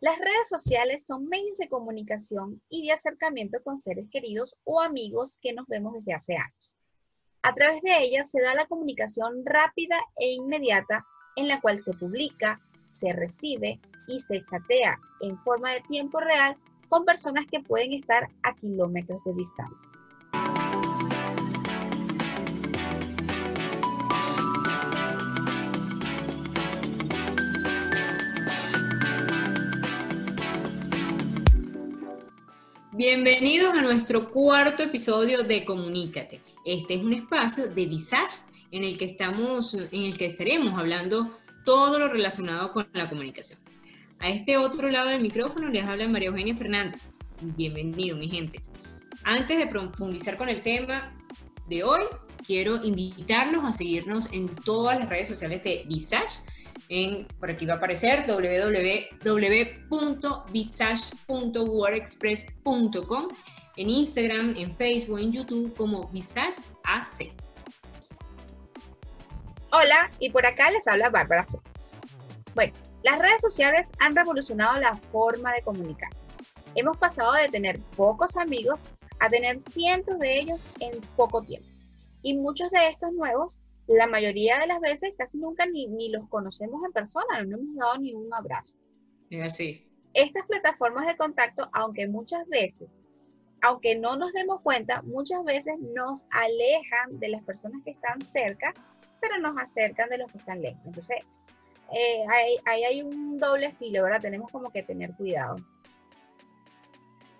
Las redes sociales son medios de comunicación y de acercamiento con seres queridos o amigos que nos vemos desde hace años. A través de ellas se da la comunicación rápida e inmediata en la cual se publica, se recibe y se chatea en forma de tiempo real con personas que pueden estar a kilómetros de distancia. Bienvenidos a nuestro cuarto episodio de Comunícate. Este es un espacio de Visage en el que estamos, en el que estaremos hablando todo lo relacionado con la comunicación. A este otro lado del micrófono les habla María Eugenia Fernández. Bienvenido, mi gente. Antes de profundizar con el tema de hoy, quiero invitarlos a seguirnos en todas las redes sociales de Visage por aquí va a aparecer www.visage.wordexpress.com, en Instagram, en Facebook, en YouTube como Visage AC. Hola, y por acá les habla Bárbara Azul. Bueno, las redes sociales han revolucionado la forma de comunicarse. Hemos pasado de tener pocos amigos a tener cientos de ellos en poco tiempo. Y muchos de estos nuevos la mayoría de las veces casi nunca ni, ni los conocemos en persona, no hemos dado ni un abrazo. Es así. Estas plataformas de contacto, aunque muchas veces, aunque no nos demos cuenta, muchas veces nos alejan de las personas que están cerca, pero nos acercan de los que están lejos. Entonces, eh, ahí, hay un doble filo, ¿verdad? Tenemos como que tener cuidado.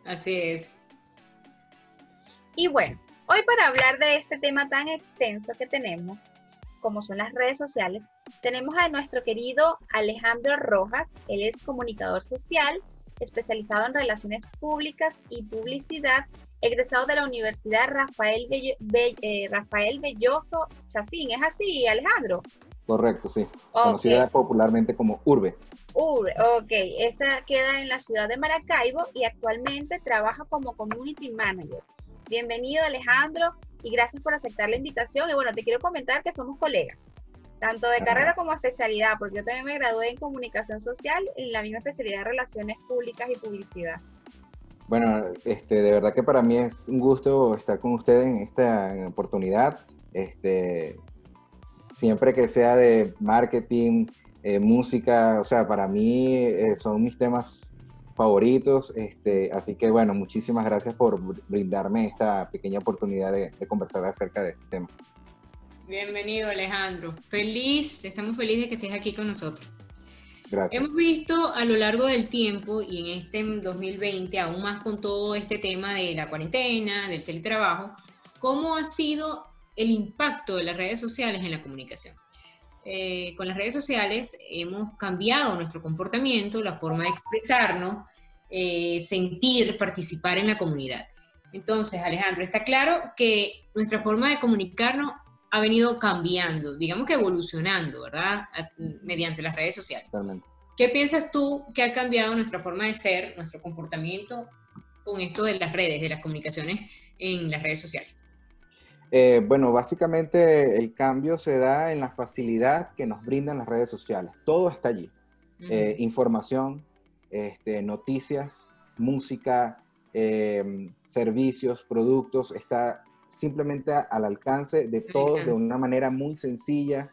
Así es. Y bueno, hoy para hablar de este tema tan extenso que tenemos, como son las redes sociales, tenemos a nuestro querido Alejandro Rojas. Él es comunicador social, especializado en relaciones públicas y publicidad, egresado de la Universidad Rafael, eh, Rafael Belloso Chacín. ¿Es así, Alejandro? Correcto, sí. Conocida popularmente como Urbe. Urbe, ok. Esta queda en la ciudad de Maracaibo y actualmente trabaja como Community Manager. Bienvenido, Alejandro y gracias por aceptar la invitación. Y bueno, te quiero comentar que somos colegas, tanto de carrera como especialidad, porque yo también me gradué en comunicación social en la misma especialidad de relaciones públicas y publicidad. Bueno, este, de verdad que para mí es un gusto estar con ustedes en esta oportunidad. Este, siempre que sea de marketing, eh, música, o sea, para mí eh, son mis temas favoritos. Este, así que bueno, muchísimas gracias por brindarme esta pequeña oportunidad de, conversar acerca de este tema. Bienvenido Alejandro. Feliz, estamos felices de que estés aquí con nosotros. Gracias. Hemos visto a lo largo del tiempo y en este 2020, aún más con todo este tema de la cuarentena, del teletrabajo, cómo ha sido el impacto de las redes sociales en la comunicación. Eh, con las redes sociales hemos cambiado nuestro comportamiento, la forma de expresarnos, eh, sentir, participar en la comunidad. Entonces, Alejandro, está claro que nuestra forma de comunicarnos ha venido cambiando, digamos que evolucionando, ¿verdad? mediante las redes sociales. ¿Qué piensas tú que ha cambiado nuestra forma de ser, nuestro comportamiento con esto de las redes, de las comunicaciones en las redes sociales? Eh, bueno, básicamente el cambio se da en la facilidad que nos brindan las redes sociales. Todo está allí. Eh, información, este, noticias, música, eh, servicios, productos, está simplemente al alcance de todos de una manera muy sencilla,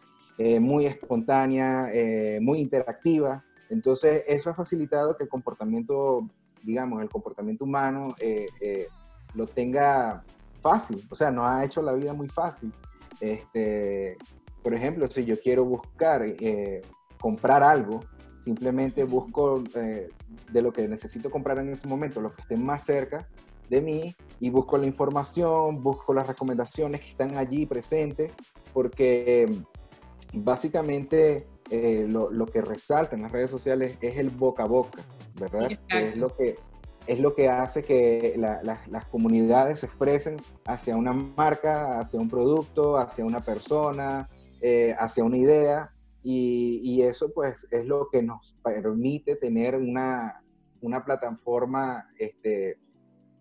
muy espontánea, muy interactiva. Entonces, eso ha facilitado que el comportamiento, digamos, el comportamiento humano lo tenga fácil, o sea, nos ha hecho la vida muy fácil. Este, por ejemplo, si yo quiero buscar, eh, comprar algo, simplemente busco eh, de lo que necesito comprar en ese momento, lo que esté más cerca de mí, y busco la información, busco las recomendaciones que están allí presentes, porque básicamente eh, lo, lo, que resalta en las redes sociales es el boca a boca, ¿verdad? Es lo que es lo que hace que las comunidades se expresen hacia una marca, hacia un producto, hacia una persona, eh, hacia una idea. Y, eso pues es lo que nos permite tener una, plataforma, este,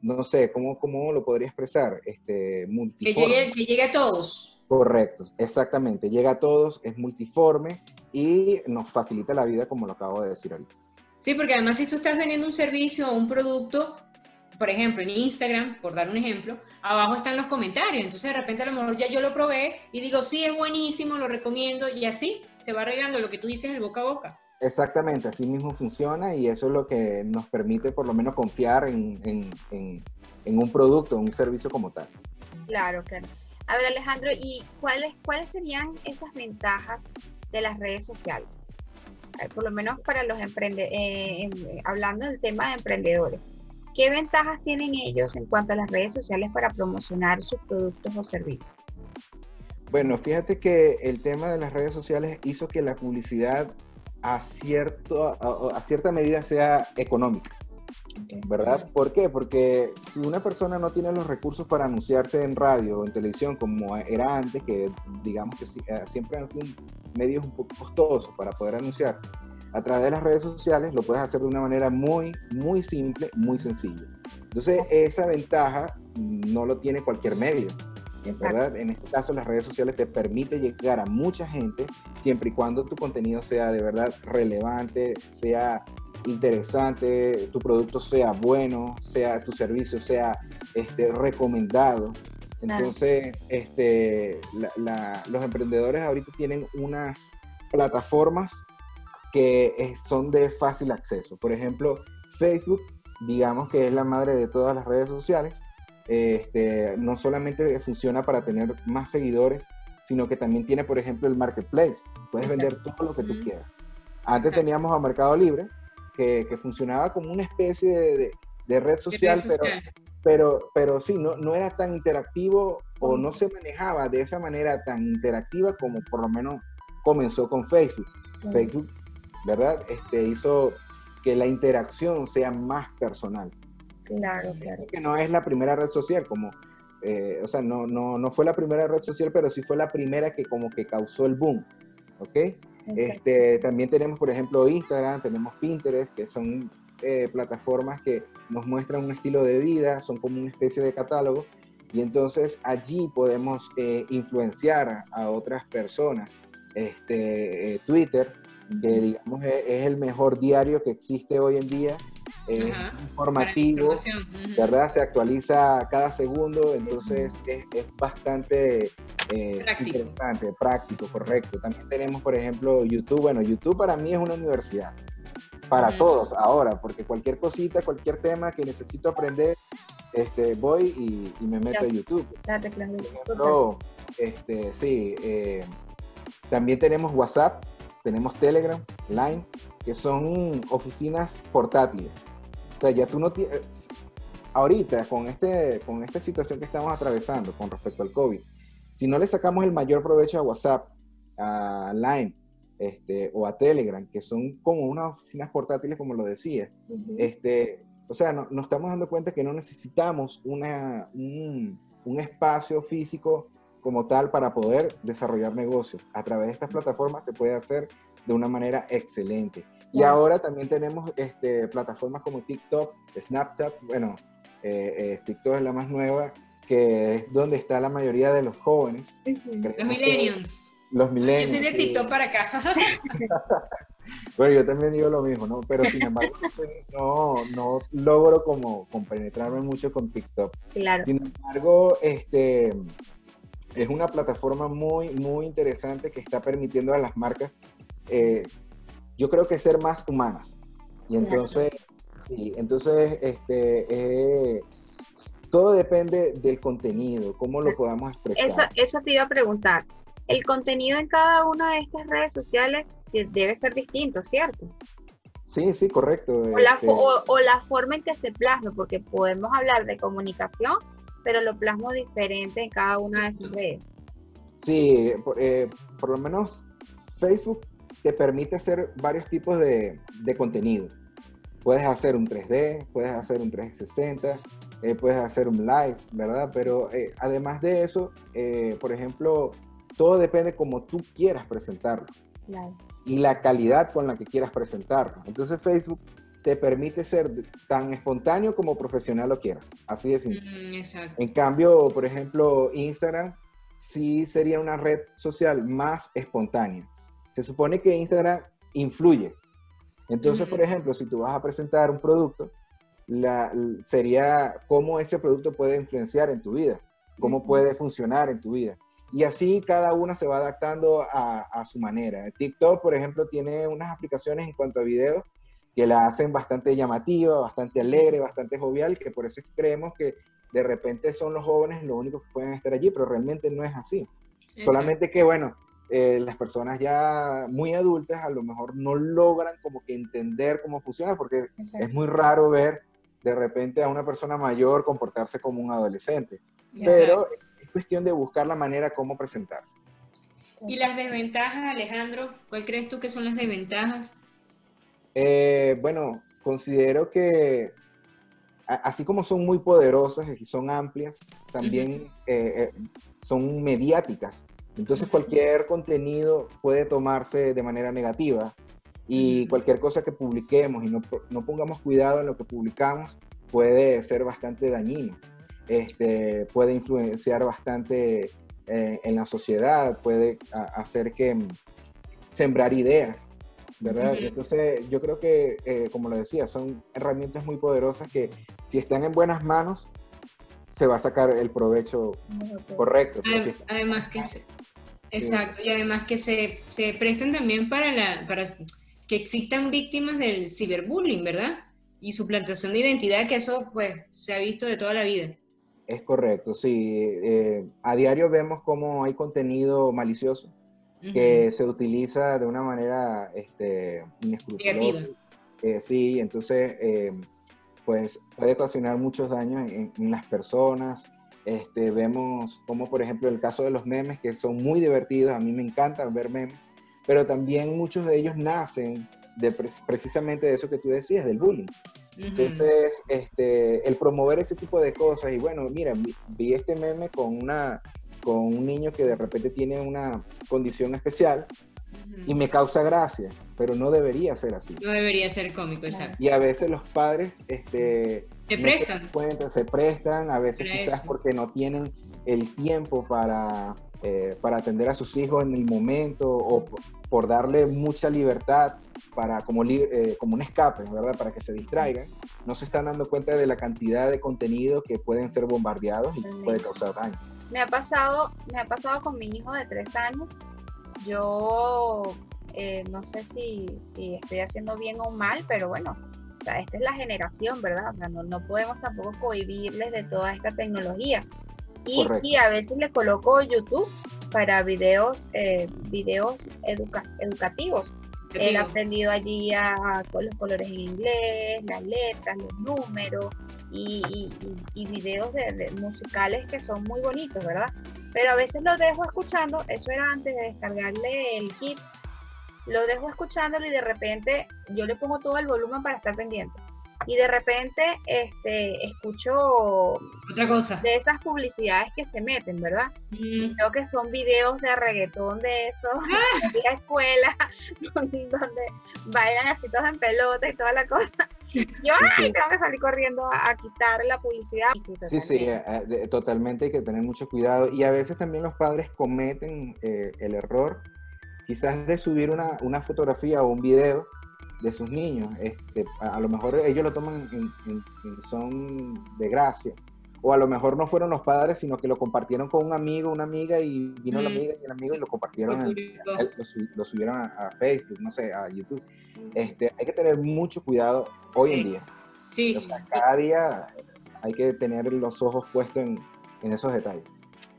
no sé, ¿cómo, ¿cómo lo podría expresar? Este, que, llegue, que llegue a todos. Correcto, exactamente. Llega a todos, es multiforme y nos facilita la vida como lo acabo de decir ahorita. Sí, porque además si tú estás vendiendo un servicio o un producto, por ejemplo, en Instagram, por dar un ejemplo, abajo están los comentarios. Entonces de repente a lo mejor ya yo lo probé y digo, sí, es buenísimo, lo recomiendo y así se va regando lo que tú dices el boca a boca. Exactamente, así mismo funciona y eso es lo que nos permite por lo menos confiar en, en, en, un producto, un servicio como tal. Claro, claro. A ver, Alejandro, ¿y cuáles, cuáles serían esas ventajas de las redes sociales? Por lo menos para los emprendedores, eh, hablando del tema de emprendedores. ¿Qué ventajas tienen ellos en cuanto a las redes sociales para promocionar sus productos o servicios? Bueno, fíjate que el tema de las redes sociales hizo que la publicidad a, cierto, a, cierta medida sea económica. ¿Verdad? ¿Por qué? Porque si una persona no tiene los recursos para anunciarse en radio o en televisión como era antes, que digamos que eh, siempre han sido medios un poco costosos para poder anunciar, a través de las redes sociales lo puedes hacer de una manera muy, muy simple, muy sencilla. Entonces, esa ventaja no lo tiene cualquier medio. ¿verdad? En este caso, las redes sociales te permite llegar a mucha gente siempre y cuando tu contenido sea de verdad relevante, sea interesante, tu producto sea bueno, sea tu servicio sea este, recomendado. Entonces, este, los emprendedores ahorita tienen unas plataformas que son de fácil acceso. Por ejemplo, Facebook, digamos que es la madre de todas las redes sociales este, no solamente funciona para tener más seguidores, sino que también tiene, por ejemplo, el marketplace. Puedes vender todo lo que tú quieras. Antes teníamos a Mercado Libre, que, funcionaba como una especie de, red social, pero, pero, pero sí, no, no era tan interactivo o no se manejaba de esa manera tan interactiva como por lo menos comenzó con Facebook. Facebook, ¿verdad? Este, hizo que la interacción sea más personal. Claro, claro. Que no es la primera red social, como, eh, o sea, no, no, no fue la primera red social, pero sí fue la primera que como que causó el boom, ¿ok? Este, también tenemos, por ejemplo, Instagram, tenemos Pinterest, que son eh, plataformas que nos muestran un estilo de vida, son como una especie de catálogo, y entonces allí podemos eh, influenciar a otras personas. Este, Twitter, que digamos es, el mejor diario que existe hoy en día es informativo, ¿verdad? Se actualiza cada segundo, entonces es, bastante eh, interesante, práctico, correcto. También tenemos, por ejemplo, YouTube. Bueno, YouTube para mí es una universidad, para todos ahora, porque cualquier cosita, cualquier tema que necesito aprender, este, voy y, me meto a YouTube. Por este, sí, eh, también tenemos WhatsApp, tenemos Telegram, Line, que son oficinas portátiles. O sea, ya tú no tienes... Ahorita, con, este, con esta situación que estamos atravesando con respecto al COVID, si no le sacamos el mayor provecho a WhatsApp, a Line, este, o a Telegram, que son como unas oficinas portátiles, como lo decía, este, o sea, no, nos estamos dando cuenta que no necesitamos una, un, un, espacio físico como tal para poder desarrollar negocios. A través de estas plataformas se puede hacer de una manera excelente. Y ahora también tenemos este, plataformas como TikTok, Snapchat, bueno, eh, eh, TikTok es la más nueva, que es donde está la mayoría de los jóvenes. Los millennials. Los millennials. Yo soy de TikTok para acá. bueno, yo también digo lo mismo, ¿no? Pero sin embargo, no, no logro como compenetrarme mucho con TikTok. Claro. Sin embargo, este es una plataforma muy, muy interesante que está permitiendo a las marcas, eh, yo creo que ser más humanas. Y entonces, sí, entonces, este, eh, todo depende del contenido, cómo lo podamos expresar. Eso, eso te iba a preguntar. El contenido en cada una de estas redes sociales debe ser distinto, ¿cierto? Sí, sí, correcto. O la, este o la forma en que se plasma, porque podemos hablar de comunicación, pero lo plasmo diferente en cada una de sus redes. Sí, eh, por, lo menos Facebook te permite hacer varios tipos de, contenido. Puedes hacer un 3D, puedes hacer un 360, eh, puedes hacer un live, ¿verdad? Pero eh, además de eso, por ejemplo, todo depende como tú quieras presentarlo. Y la calidad con la que quieras presentarlo. Entonces Facebook te permite ser tan espontáneo como profesional lo quieras. Así de simple. Mm, en cambio, por ejemplo, Instagram sí sería una red social más espontánea. Se supone que Instagram influye, Entonces, por ejemplo, si tú vas a presentar un producto, la, sería cómo ese producto puede influenciar en tu vida, cómo puede funcionar en tu vida. Y así cada una se va adaptando a, a, su manera. TikTok, por ejemplo, tiene unas aplicaciones en cuanto a video que la hacen bastante llamativa, bastante alegre, bastante jovial, que por eso creemos que de repente son los jóvenes los únicos que pueden estar allí, pero realmente no es así. Solamente que, bueno, eh, las personas ya muy adultas a lo mejor no logran como que entender cómo funciona, porque es muy raro ver de repente a una persona mayor comportarse como un adolescente. Pero es cuestión de buscar la manera como presentarse. ¿Y las desventajas, Alejandro? ¿Cuál crees tú que son las desventajas? Eh, bueno, considero que así como son muy poderosas y son amplias, también eh, son mediáticas. Entonces cualquier contenido puede tomarse de manera negativa y cualquier cosa que publiquemos y no, no, pongamos cuidado en lo que publicamos puede ser bastante dañino. Este, puede influenciar bastante eh, en la sociedad, puede hacer que mm, sembrar ideas, ¿verdad? Entonces yo creo que, eh, como lo decía, son herramientas muy poderosas que si están en buenas manos, se va a sacar el provecho correcto. Además que, exacto, y además que se, se prestan también para, la, para que existan víctimas del ciberbullying, ¿verdad? Y suplantación de identidad, que eso pues se ha visto de toda la vida. Es correcto, sí. Eh, a diario vemos cómo hay contenido malicioso que se utiliza de una manera este, inescrupulosa. Eh, sí, entonces eh, pues puede ocasionar muchos daños en, en las personas. Este, vemos como por ejemplo el caso de los memes que son muy divertidos, a mí me encanta ver memes, pero también muchos de ellos nacen de precisamente de eso que tú decías, del bullying. Entonces, este, el promover ese tipo de cosas, y bueno, mira, vi, este meme con, una, con un niño que de repente tiene una condición especial y me causa gracia, pero no debería ser así. No debería ser cómico, exacto. Y a veces los padres este, se prestan. Se, se prestan, a veces quizás porque no tienen el tiempo para, eh, para atender a sus hijos en el momento o por, darle mucha libertad para como, eh, como un escape, ¿verdad? Para que se distraigan, no se están dando cuenta de la cantidad de contenido que pueden ser bombardeados y puede causar daño. Me ha pasado, me ha pasado con mi hijo de tres años. Yo eh, no sé si, si, estoy haciendo bien o mal, pero bueno, esta es la generación, ¿verdad? O sea, no, no podemos tampoco cohibirles de toda esta tecnología. Y sí, a veces le coloco YouTube para videos, eh, videos educativos. Él ha aprendido allí a, con los colores en inglés, las letras, los números y, y, videos de, musicales que son muy bonitos, ¿verdad? Pero a veces lo dejo escuchando, eso era antes de descargarle el kit, lo dejo escuchándolo y de repente yo le pongo todo el volumen para estar pendiente y de repente este, escucho otra cosa de esas publicidades que se meten, ¿verdad? Y veo que son videos de reggaetón de esos, ah. de la escuela, donde, bailan así todos en pelota y toda la cosa. Yo ay, tengo que salir corriendo a, quitar la publicidad. Sí, sí, eh, eh, totalmente hay que tener mucho cuidado. Y a veces también los padres cometen eh, el error quizás de subir una, una fotografía o un video de sus niños. Este, a, lo mejor ellos lo toman en, son de gracia. O a lo mejor no fueron los padres, sino que lo compartieron con un amigo, una amiga, y vino la amiga y el amigo y lo compartieron, lo, subieron a, Facebook, no sé, a YouTube. Este, hay que tener mucho cuidado hoy en día. Sí. cada día hay que tener los ojos puestos en, en esos detalles.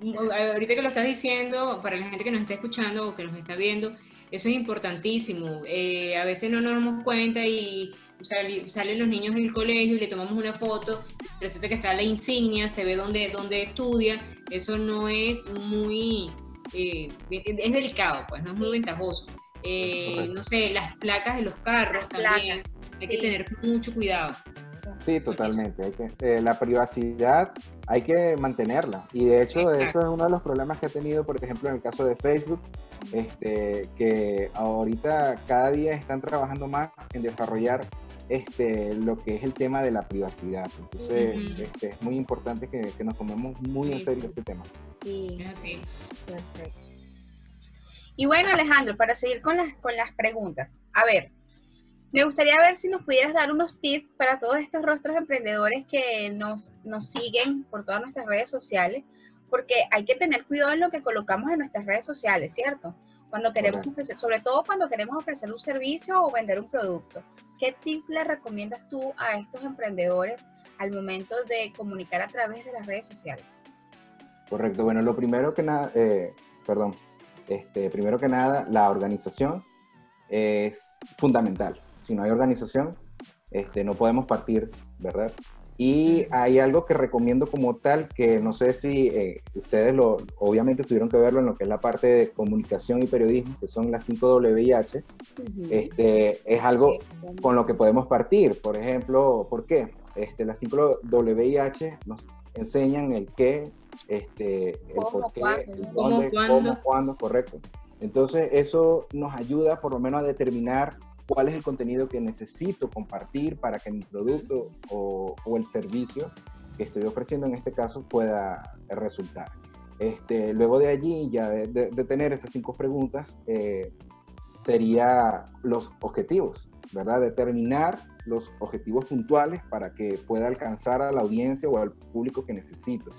Ahorita que lo estás diciendo, para la gente que nos está escuchando o que nos está viendo, eso es importantísimo. Eh, a veces no nos damos cuenta y salen los niños del colegio y le tomamos una foto, resulta que está la insignia, se ve dónde, dónde estudia. Eso no es muy, eh, es delicado, pues no es muy ventajoso. Eh, no sé, las placas de los carros también, hay que tener mucho cuidado. Sí, totalmente. Hay que, la privacidad hay que mantenerla. Y de hecho, eso es uno de los problemas que ha tenido, por ejemplo, en el caso de Facebook, este, que ahorita cada día están trabajando más en desarrollar este, lo que es el tema de la privacidad. Entonces, este, es muy importante que, nos tomemos muy en serio este tema. Sí, sí. Y bueno, Alejandro, para seguir con las, con las preguntas. A ver, Me gustaría ver si nos pudieras dar unos tips para todos estos rostros emprendedores que nos, nos siguen por todas nuestras redes sociales, porque hay que tener cuidado en lo que colocamos en nuestras redes sociales, ¿cierto? Cuando queremos ofrecer, sobre todo cuando queremos ofrecer un servicio o vender un producto. ¿Qué tips le recomiendas tú a estos emprendedores al momento de comunicar a través de las redes sociales? Correcto. Bueno, lo primero que nada, eh, perdón, este, primero que nada, la organización es fundamental. Si no hay organización, este, no podemos partir, ¿verdad? Y hay algo que recomiendo como tal, que no sé si eh, ustedes lo, obviamente tuvieron que verlo en lo que es la parte de comunicación y periodismo, que son las 5 WIH. este, es algo con lo que podemos partir. Por ejemplo, ¿por qué? Este, las 5 WIH nos enseñan el qué, este, el por qué, el dónde, cómo, cuándo, correcto. Entonces, eso nos ayuda por lo menos a determinar cuál es el contenido que necesito compartir para que mi producto o, el servicio que estoy ofreciendo en este caso pueda resultar. Este, luego de allí, ya de, tener esas cinco preguntas, eh, los objetivos, ¿verdad? Determinar los objetivos puntuales para que pueda alcanzar a la audiencia o al público que necesito.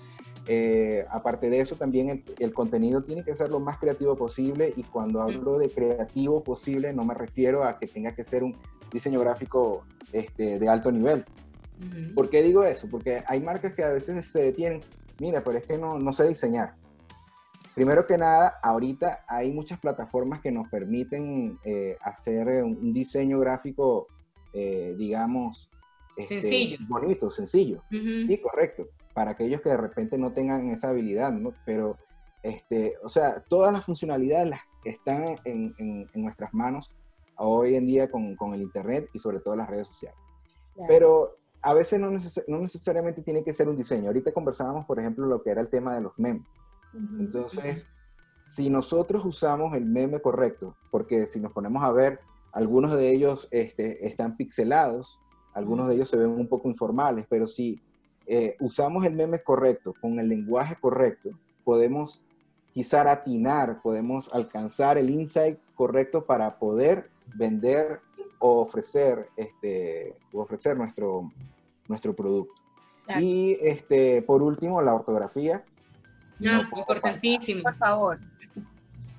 Eh, aparte de eso, también el, contenido tiene que ser lo más creativo posible y cuando hablo de creativo posible no me refiero a que tenga que ser un diseño gráfico este, de alto nivel. ¿Por qué digo eso? Porque hay marcas que a veces se detienen, mira, pero es que no, no sé diseñar. Primero que nada, ahorita hay muchas plataformas que nos permiten eh, hacer un, diseño gráfico, eh, digamos, este, sencillo. bonito, sencillo. Sí, correcto para aquellos que de repente no tengan esa habilidad, ¿no? Pero, este, o sea, todas las funcionalidades las que están en, en, nuestras manos hoy en día con, con, el Internet y sobre todo las redes sociales. Pero a veces no, no, necesariamente tiene que ser un diseño. Ahorita conversábamos, por ejemplo, lo que era el tema de los memes. Entonces, si nosotros usamos el meme correcto, porque si nos ponemos a ver, algunos de ellos este, están pixelados, algunos de ellos se ven un poco informales, pero si eh, usamos el meme correcto, con el lenguaje correcto, podemos quizá atinar, podemos alcanzar el insight correcto para poder vender o ofrecer, este, ofrecer nuestro, nuestro producto. Y este, por último, la ortografía. No, importantísimo. Por favor.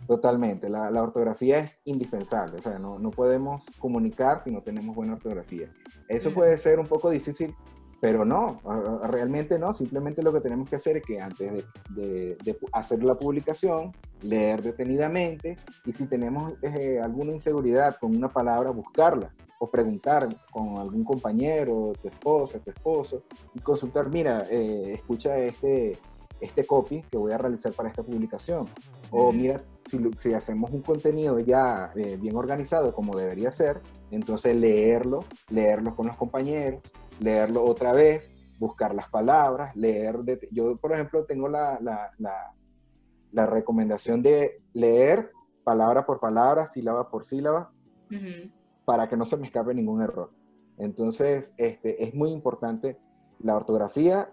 Totalmente, la, la, ortografía es indispensable, o sea, no, no, podemos comunicar si no tenemos buena ortografía. Eso puede ser un poco difícil pero no, realmente no, simplemente lo que tenemos que hacer es que antes de, hacer la publicación, leer detenidamente y si tenemos eh, alguna inseguridad con una palabra, buscarla o preguntar con algún compañero, tu esposa, tu esposo y consultar, mira, eh, escucha este, este copy que voy a realizar para esta publicación. O mira, si, si hacemos un contenido ya eh, bien organizado como debería ser, entonces leerlo, leerlo con los compañeros leerlo otra vez, buscar las palabras, leer. yo, por ejemplo, tengo la, la, la, recomendación de leer palabra por palabra, sílaba por sílaba, para que no se me escape ningún error. Entonces, este, es muy importante la ortografía,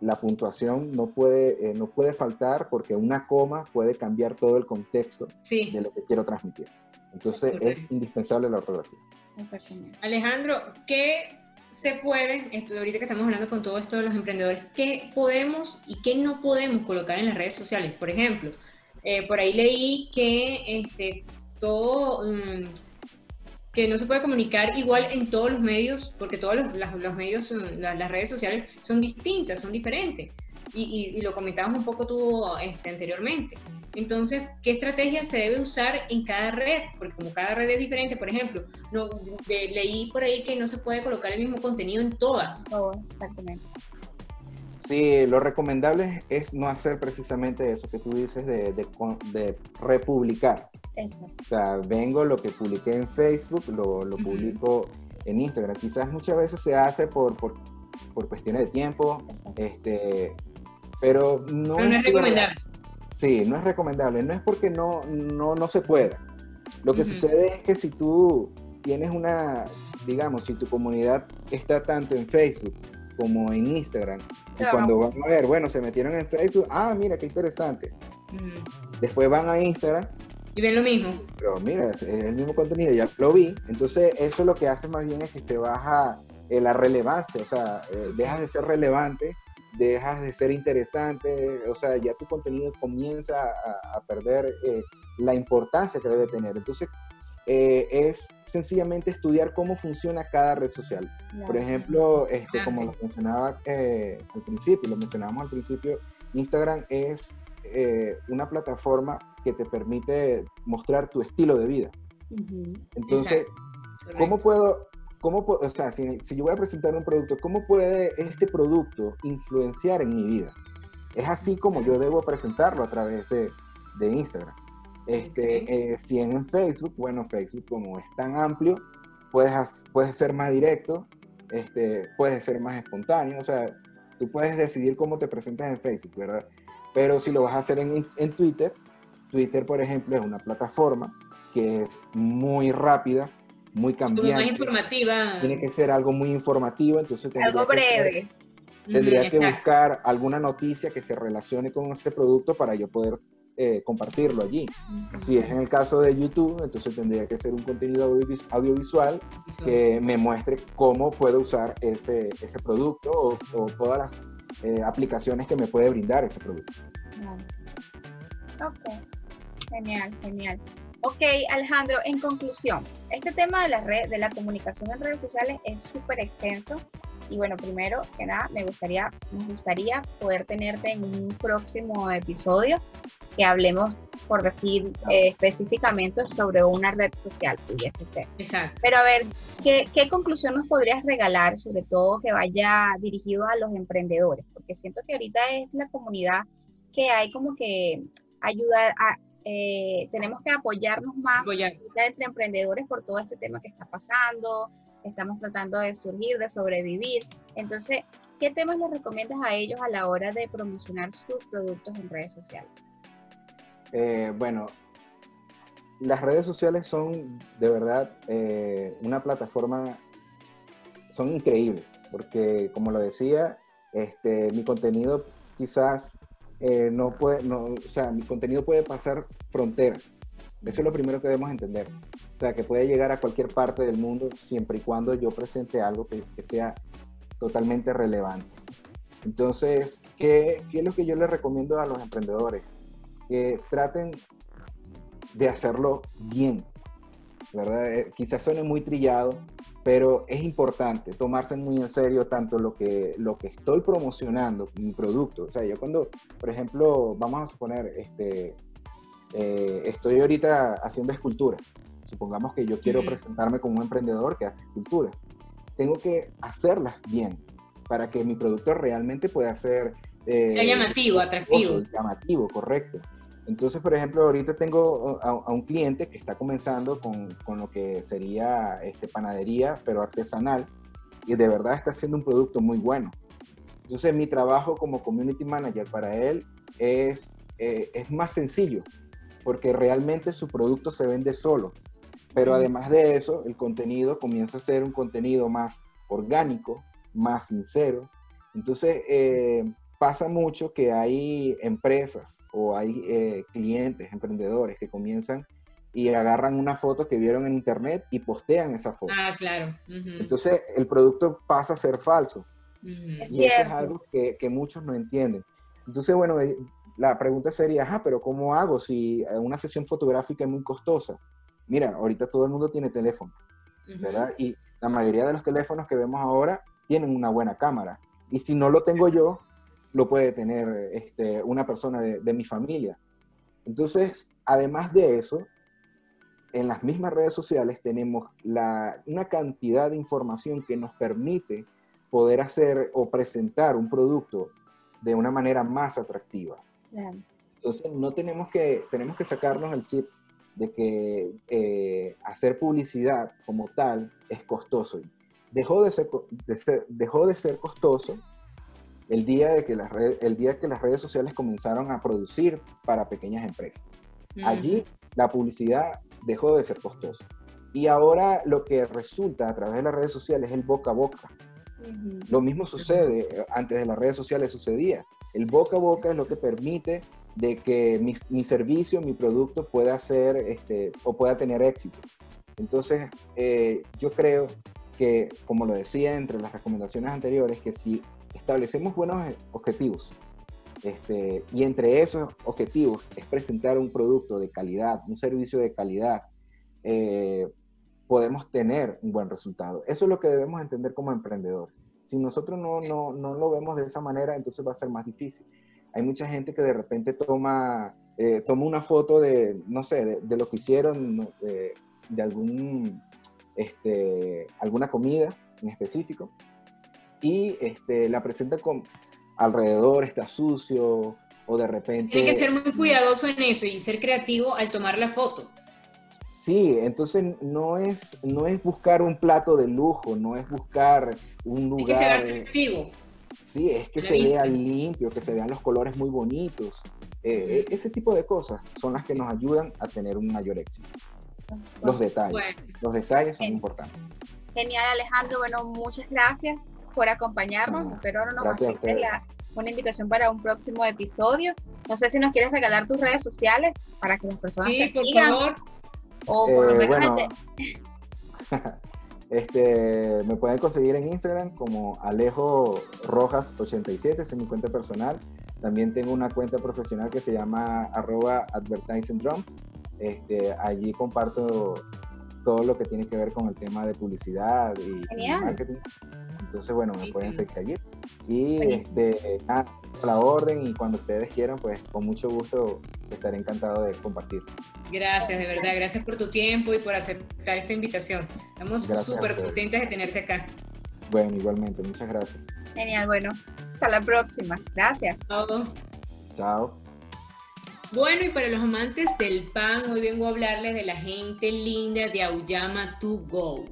la puntuación no puede, eh, no puede faltar porque una coma puede cambiar todo el contexto de lo que quiero transmitir. Entonces, es indispensable la ortografía. Alejandro, ¿qué se puede, ahorita que estamos hablando con todo esto de los emprendedores, qué podemos y qué no podemos colocar en las redes sociales? Por ejemplo, eh, por ahí leí que este, todo, mm, que no se puede comunicar igual en todos los medios, porque todos los, los medios, las redes sociales son distintas, son diferentes. Y, lo comentábamos un poco tú este, anteriormente. Entonces, ¿qué estrategia se debe usar en cada red? Porque como cada red es diferente, por ejemplo, no, leí por ahí que no se puede colocar el mismo contenido en todas. exactamente. Sí, lo recomendable es no hacer precisamente eso que tú dices de, de, republicar. Eso. O sea, vengo, lo que publiqué en Facebook, lo, lo publico en Instagram. Quizás muchas veces se hace por, por, por cuestiones de tiempo, este, pero no, pero no es recomendable. Sí, no es recomendable. No es porque no, no, no se pueda. Lo que sucede es que si tú tienes una, digamos, si tu comunidad está tanto en Facebook como en Instagram, y cuando van a ver, bueno, se metieron en Facebook, ah, mira, qué interesante. Después van a Instagram Y ven lo mismo. Pero mira, es el mismo contenido, ya lo vi. Entonces, eso lo que hace más bien es que te baja eh, la relevancia, o sea, eh, dejas de ser relevante, dejas de ser interesante, o sea, ya tu contenido comienza a, perder eh, la importancia que debe tener. Entonces, es sencillamente estudiar cómo funciona cada red social. Por ejemplo, este, como lo mencionaba al principio, lo mencionábamos al principio, Instagram es una plataforma que te permite mostrar tu estilo de vida. Entonces, ¿cómo puedo, cómo, o sea, si, yo voy a presentar un producto, ¿cómo puede este producto influenciar en mi vida? Es así como yo debo presentarlo a través de, de Instagram. Este, eh, si en Facebook, bueno, Facebook como es tan amplio, puedes, puedes ser más directo, este, puedes ser más espontáneo, o sea, tú puedes decidir cómo te presentas en Facebook, ¿verdad? Pero si lo vas a hacer en, en Twitter, Twitter, por ejemplo, es una plataforma que es muy rápida, muy cambiante. Muy informativa. Tiene que ser algo muy informativo, entonces... Algo breve. tendría que buscar alguna noticia que se relacione con este producto para yo poder eh, compartirlo allí. Si es en el caso de YouTube, entonces tendría que ser un contenido audiovisual que me muestre cómo puedo usar ese, ese producto o, todas las eh, aplicaciones que me puede brindar ese producto. Ok. Genial, genial. Ok, Alejandro, en conclusión, este tema de la red, de la comunicación en redes sociales es súper extenso. Y bueno, primero que nada, me gustaría, nos gustaría poder tenerte en un próximo episodio que hablemos, por decir eh, específicamente, sobre una red social, pudiese ser. Exacto. Pero a ver, ¿qué, ¿qué conclusión nos podrías regalar, sobre todo que vaya dirigido a los emprendedores? Porque siento que ahorita es la comunidad que hay como que ayudar a eh, tenemos que apoyarnos más entre emprendedores por todo este tema que está pasando, estamos tratando de surgir, de sobrevivir. Entonces, ¿qué temas les recomiendas a ellos a la hora de promocionar sus productos en redes sociales? Eh, bueno, las redes sociales son de verdad eh, una plataforma, son increíbles, porque como lo decía, este, mi contenido quizás eh, no puede, no, o sea, mi contenido puede pasar fronteras. Eso es lo primero que debemos entender. O sea, que puede llegar a cualquier parte del mundo siempre y cuando yo presente algo que, sea totalmente relevante. Entonces, ¿qué, ¿qué, es lo que yo les recomiendo a los emprendedores? Que traten de hacerlo bien, ¿verdad? Eh, quizás suene muy trillado, pero es importante tomarse muy en serio tanto lo que, lo que estoy promocionando, mi producto. O sea, yo cuando, por ejemplo, vamos a suponer, este, eh, estoy ahorita haciendo escultura. Supongamos que yo quiero presentarme como un emprendedor que hace esculturas. Tengo que hacerlas bien para que mi producto realmente pueda ser... Eh, sea llamativo, atractivo. Llamativo, correcto. Entonces, por ejemplo, ahorita tengo a, un cliente que está comenzando con, con, lo que sería este, panadería, pero artesanal, y de verdad está haciendo un producto muy bueno. Entonces, mi trabajo como community manager para él es, eh, es más sencillo, porque realmente su producto se vende solo. Pero además de eso, el contenido comienza a ser un contenido más orgánico, más sincero. Entonces, eh, pasa mucho que hay empresas o hay eh, clientes, emprendedores que comienzan y agarran una foto que vieron en internet y postean esa foto. Ah, claro. Entonces el producto pasa a ser falso. Y eso es algo que, que, muchos no entienden. Entonces, bueno, eh, la pregunta sería, ajá, pero ¿cómo hago si eh, una sesión fotográfica es muy costosa? Mira, ahorita todo el mundo tiene teléfono, ¿verdad? Y la mayoría de los teléfonos que vemos ahora tienen una buena cámara. Y si no lo tengo yo, lo puede tener este, una persona de, mi familia. Entonces, además de eso, en las mismas redes sociales tenemos la, una cantidad de información que nos permite poder hacer o presentar un producto de una manera más atractiva. Entonces, no tenemos que, tenemos que sacarnos el chip de que eh, hacer publicidad como tal es costoso. Dejó de ser, dejó de ser costoso el día, de que las redes, el día que las redes sociales comenzaron a producir para pequeñas empresas. Allí la publicidad dejó de ser costosa. Y ahora lo que resulta a través de las redes sociales es el boca a boca. Lo mismo sucede, antes de las redes sociales sucedía. El boca a boca es lo que permite de que mi, servicio, mi producto pueda ser este, o pueda tener éxito. Entonces, eh, yo creo que, como lo decía entre las recomendaciones anteriores, que si establecemos buenos objetivos, este, y entre esos objetivos es presentar un producto de calidad, un servicio de calidad, eh, podemos tener un buen resultado. Eso es lo que debemos entender como emprendedores. Si nosotros no, no, no lo vemos de esa manera, entonces va a ser más difícil. Hay mucha gente que de repente toma, eh, toma una foto de, no sé, de, lo que hicieron, de, de algún, este, alguna comida en específico, y este, la presenta con alrededor, está sucio, o de repente... Tiene que ser muy cuidadoso en eso y ser creativo al tomar la foto. Sí, entonces no es, no es buscar un plato de lujo, no es buscar un lugar... Es que sea atractivo. Sí, es que se vea limpio, que se vean los colores muy bonitos. Eh, eh, ese tipo de cosas son las que nos ayudan a tener un mayor éxito. Los detalles. Los detalles son importantes. Genial, Alejandro. Bueno, muchas gracias por acompañarnos. Espero no nos aceptes una invitación para un próximo episodio. No sé si nos quieres regalar tus redes sociales para que las personas sí, por favor. O por lo eh, menos este, me pueden conseguir en Instagram como Alejo Rojas87, es mi cuenta personal. También tengo una cuenta profesional que se llama arroba advertising drums. Este, allí comparto todo lo que tiene que ver con el tema de publicidad y, marketing. Entonces, bueno, me pueden seguir allí. Y este, a la orden y cuando ustedes quieran, pues con mucho gusto estaré encantado de compartir. Gracias, de verdad, gracias por tu tiempo y por aceptar esta invitación. Estamos súper contentes de tenerte acá. Bueno, igualmente, muchas gracias. Genial, bueno, hasta la próxima. Gracias. Chao. Chao. Bueno, y para los amantes del pan, hoy vengo a hablarles de la gente linda de Auyama to Go.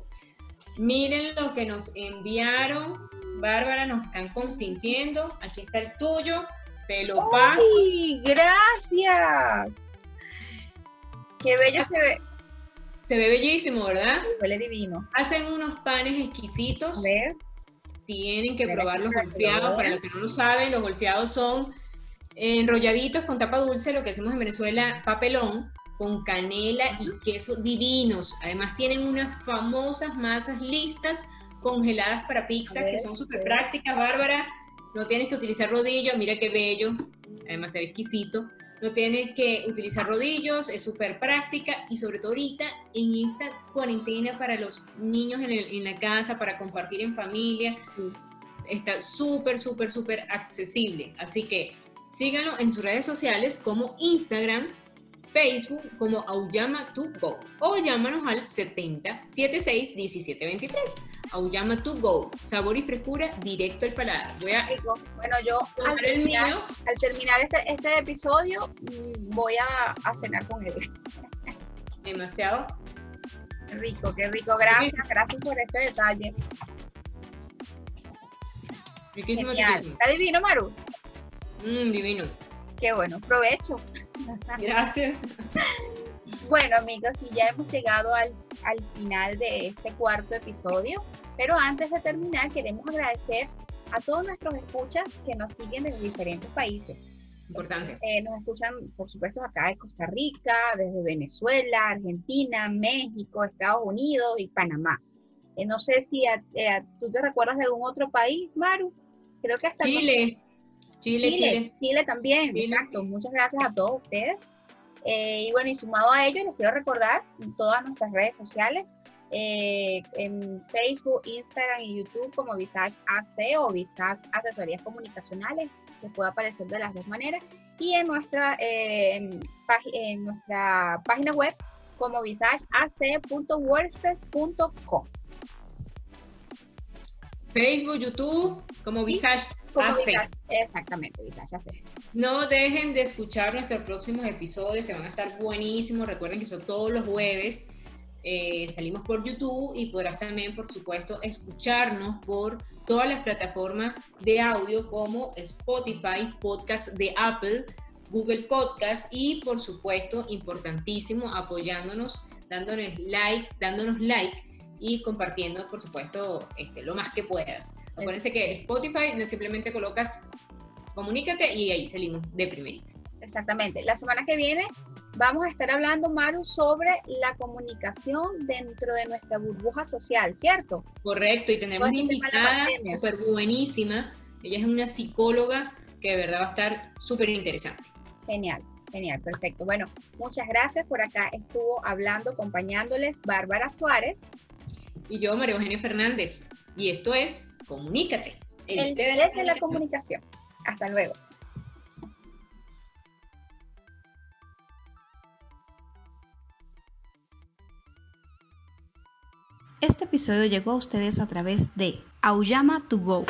Miren lo que nos enviaron. Bárbara, nos están consintiendo. Aquí está el tuyo. Te lo paso. ¡Ay, gracias! Qué bello se ve. Se ve bellísimo, ¿verdad? huele divino. Hacen unos panes exquisitos. A ver. Tienen que probar los golfeados. Para los que no lo saben, los golfeados son enrolladitos con tapa dulce, lo que hacemos en Venezuela, papelón, con canela y queso divinos. Además tienen unas famosas masas listas congeladas para pizza que son súper prácticas, Bárbara. No tienes que utilizar rodillos, mira qué bello, además se ve exquisito. No tienes que utilizar rodillos, es súper práctica y sobre todo ahorita en esta cuarentena para los niños en, en la casa, para compartir en familia, está súper, súper, súper accesible. Así que síganlo en sus redes sociales como Instagram, Facebook como Auyama to Go o llámanos al 70 76 17 23. Auyama to Go, sabor y frescura directo al paladar. Voy a bueno, yo al terminar, al terminar, este, este episodio mm, voy a, cenar con él. Demasiado. Rico, qué rico. Gracias, gracias por este detalle. Riquísimo, riquísimo. ¿Está divino, Maru? Mmm, divino. Qué bueno, provecho. Gracias. Bueno amigos, y ya hemos llegado al, al final de este cuarto episodio, pero antes de terminar queremos agradecer a todos nuestros escuchas que nos siguen desde diferentes países. Importante. Eh, nos escuchan, por supuesto, acá de Costa Rica, desde Venezuela, Argentina, México, Estados Unidos y Panamá. Eh, no sé si eh, tú te recuerdas de algún otro país, Maru. Creo que hasta Chile. Chile, Chile. Chile, también, exacto. Muchas gracias a todos ustedes. Eh, y bueno, y sumado a ello, les quiero recordar todas nuestras redes sociales, eh, en Facebook, Instagram y YouTube como Visage AC o Visage Asesorías Comunicacionales, que puede aparecer de las dos maneras, y en nuestra, eh, en nuestra página web como visageac.wordpress.com. Facebook, YouTube, como Visage AC. exactamente, Visage AC. No dejen de escuchar nuestros próximos episodios que van a estar buenísimos. Recuerden que son todos los jueves. Eh, salimos por YouTube y podrás también, por supuesto, escucharnos por todas las plataformas de audio como Spotify, Podcast de Apple, Google Podcast y, por supuesto, importantísimo, apoyándonos, dándonos like, dándonos like y compartiendo, por supuesto, este, lo más que puedas. Acuérdense que Spotify simplemente colocas comunícate y ahí salimos de primerita. Exactamente. La semana que viene vamos a estar hablando, Maru, sobre la comunicación dentro de nuestra burbuja social, ¿cierto? Correcto, y tenemos una invitada súper buenísima. Ella es una psicóloga que de verdad va a estar súper interesante. Genial, genial, perfecto. Bueno, muchas gracias. Por acá estuvo hablando, acompañándoles Bárbara Suárez. Y yo, María Eugenia Fernández. Y esto es Comunícate. El, el de la comunicación. Hasta luego. Este episodio llegó a ustedes a través de Auyama to Go